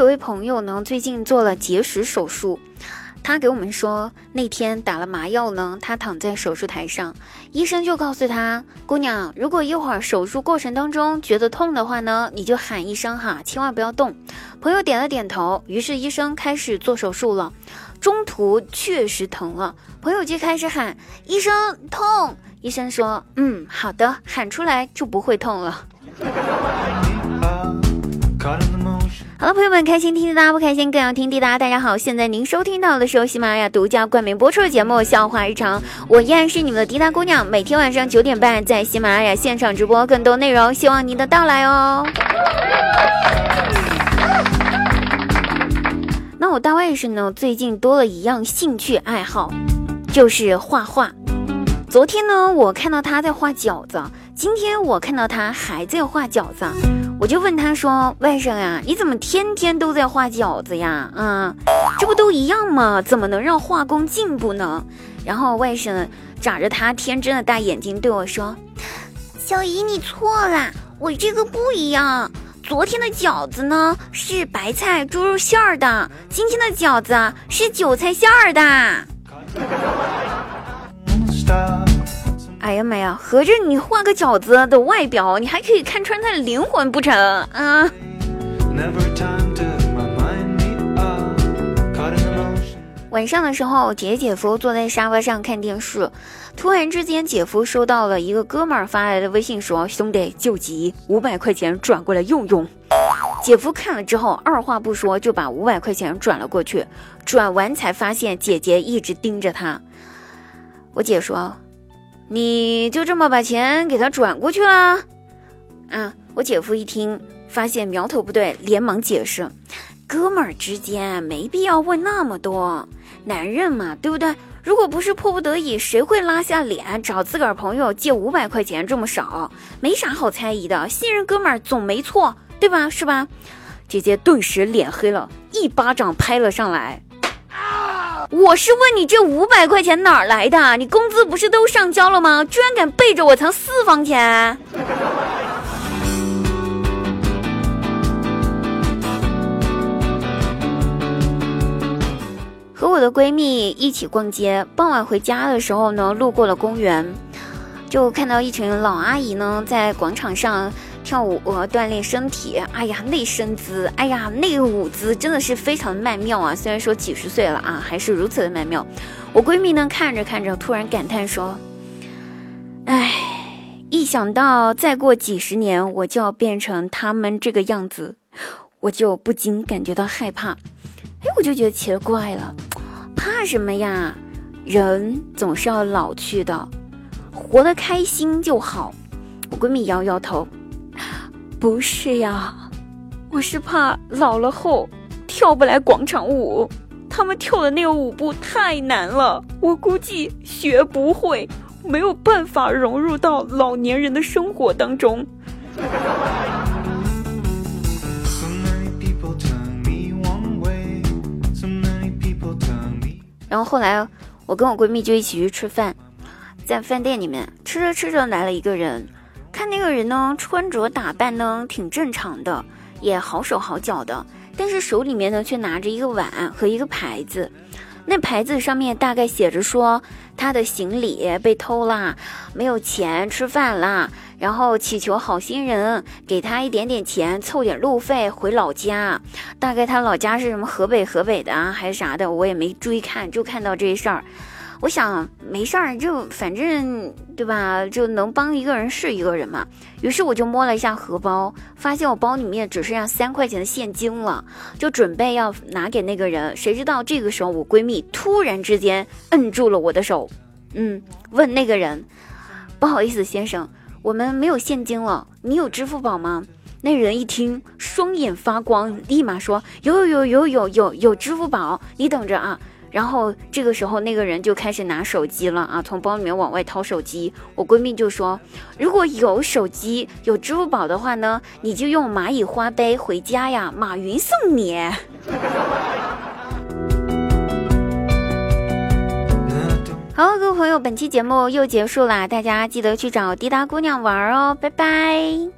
有位朋友呢，最近做了结石手术。他给我们说，那天打了麻药呢，他躺在手术台上，医生就告诉他：“姑娘，如果一会儿手术过程当中觉得痛的话呢，你就喊一声哈，千万不要动。”朋友点了点头，于是医生开始做手术了。中途确实疼了，朋友就开始喊：“医生痛！”医生说：“嗯，好的，喊出来就不会痛了。”好了，朋友们，开心听滴答，不开心更要听滴答。大家好，现在您收听到的是由喜马拉雅独家冠名播出的节目《笑话日常》，我依然是你们的滴答姑娘，每天晚上九点半在喜马拉雅现场直播，更多内容希望您的到来哦。那我大外甥呢，最近多了一样兴趣爱好，就是画画。昨天呢，我看到他在画饺子，今天我看到他还在画饺子。我就问他说：“外甥呀，你怎么天天都在画饺子呀？啊，这不都一样吗？怎么能让画工进步呢？”然后外甥眨着他天真的大眼睛对我说：“小姨，你错了，我这个不一样。昨天的饺子呢是白菜猪肉馅儿的，今天的饺子是韭菜馅儿的。”哎呀妈呀！合着你画个饺子的外表，你还可以看穿他的灵魂不成啊？晚上的时候，姐姐姐夫坐在沙发上看电视，突然之间，姐夫收到了一个哥们儿发来的微信，说：“兄弟，救急，五百块钱转过来用用。”姐夫看了之后，二话不说就把五百块钱转了过去。转完才发现姐姐一直盯着他。我姐说。你就这么把钱给他转过去了？啊！我姐夫一听，发现苗头不对，连忙解释：“哥们儿之间没必要问那么多，男人嘛，对不对？如果不是迫不得已，谁会拉下脸找自个儿朋友借五百块钱这么少？没啥好猜疑的，信任哥们儿总没错，对吧？是吧？”姐姐顿时脸黑了，一巴掌拍了上来。我是问你这五百块钱哪儿来的？你工资不是都上交了吗？居然敢背着我藏私房钱！和我的闺蜜一起逛街，傍晚回家的时候呢，路过了公园，就看到一群老阿姨呢在广场上。跳舞锻炼身体，哎呀，那身姿，哎呀，那个舞姿真的是非常的曼妙啊！虽然说几十岁了啊，还是如此的曼妙。我闺蜜呢，看着看着，突然感叹说：“哎，一想到再过几十年我就要变成他们这个样子，我就不禁感觉到害怕。”哎，我就觉得奇了怪了，怕什么呀？人总是要老去的，活得开心就好。我闺蜜摇摇头。不是呀，我是怕老了后跳不来广场舞，他们跳的那个舞步太难了，我估计学不会，没有办法融入到老年人的生活当中。然后后来，我跟我闺蜜就一起去吃饭，在饭店里面吃着吃着来了一个人。看那个人呢，穿着打扮呢挺正常的，也好手好脚的，但是手里面呢却拿着一个碗和一个牌子，那牌子上面大概写着说他的行李被偷啦，没有钱吃饭啦，然后祈求好心人给他一点点钱凑点路费回老家，大概他老家是什么河北河北的啊还是啥的，我也没注意看，就看到这事儿。我想没事儿，就反正对吧，就能帮一个人是一个人嘛。于是我就摸了一下荷包，发现我包里面只剩下三块钱的现金了，就准备要拿给那个人。谁知道这个时候，我闺蜜突然之间摁住了我的手，嗯，问那个人：“不好意思，先生，我们没有现金了，你有支付宝吗？”那人一听，双眼发光，立马说：“有有有有有有有支付宝，你等着啊。”然后这个时候，那个人就开始拿手机了啊，从包里面往外掏手机。我闺蜜就说：“如果有手机、有支付宝的话呢，你就用蚂蚁花呗回家呀，马云送你。”好，各位朋友，本期节目又结束啦，大家记得去找滴答姑娘玩哦，拜拜。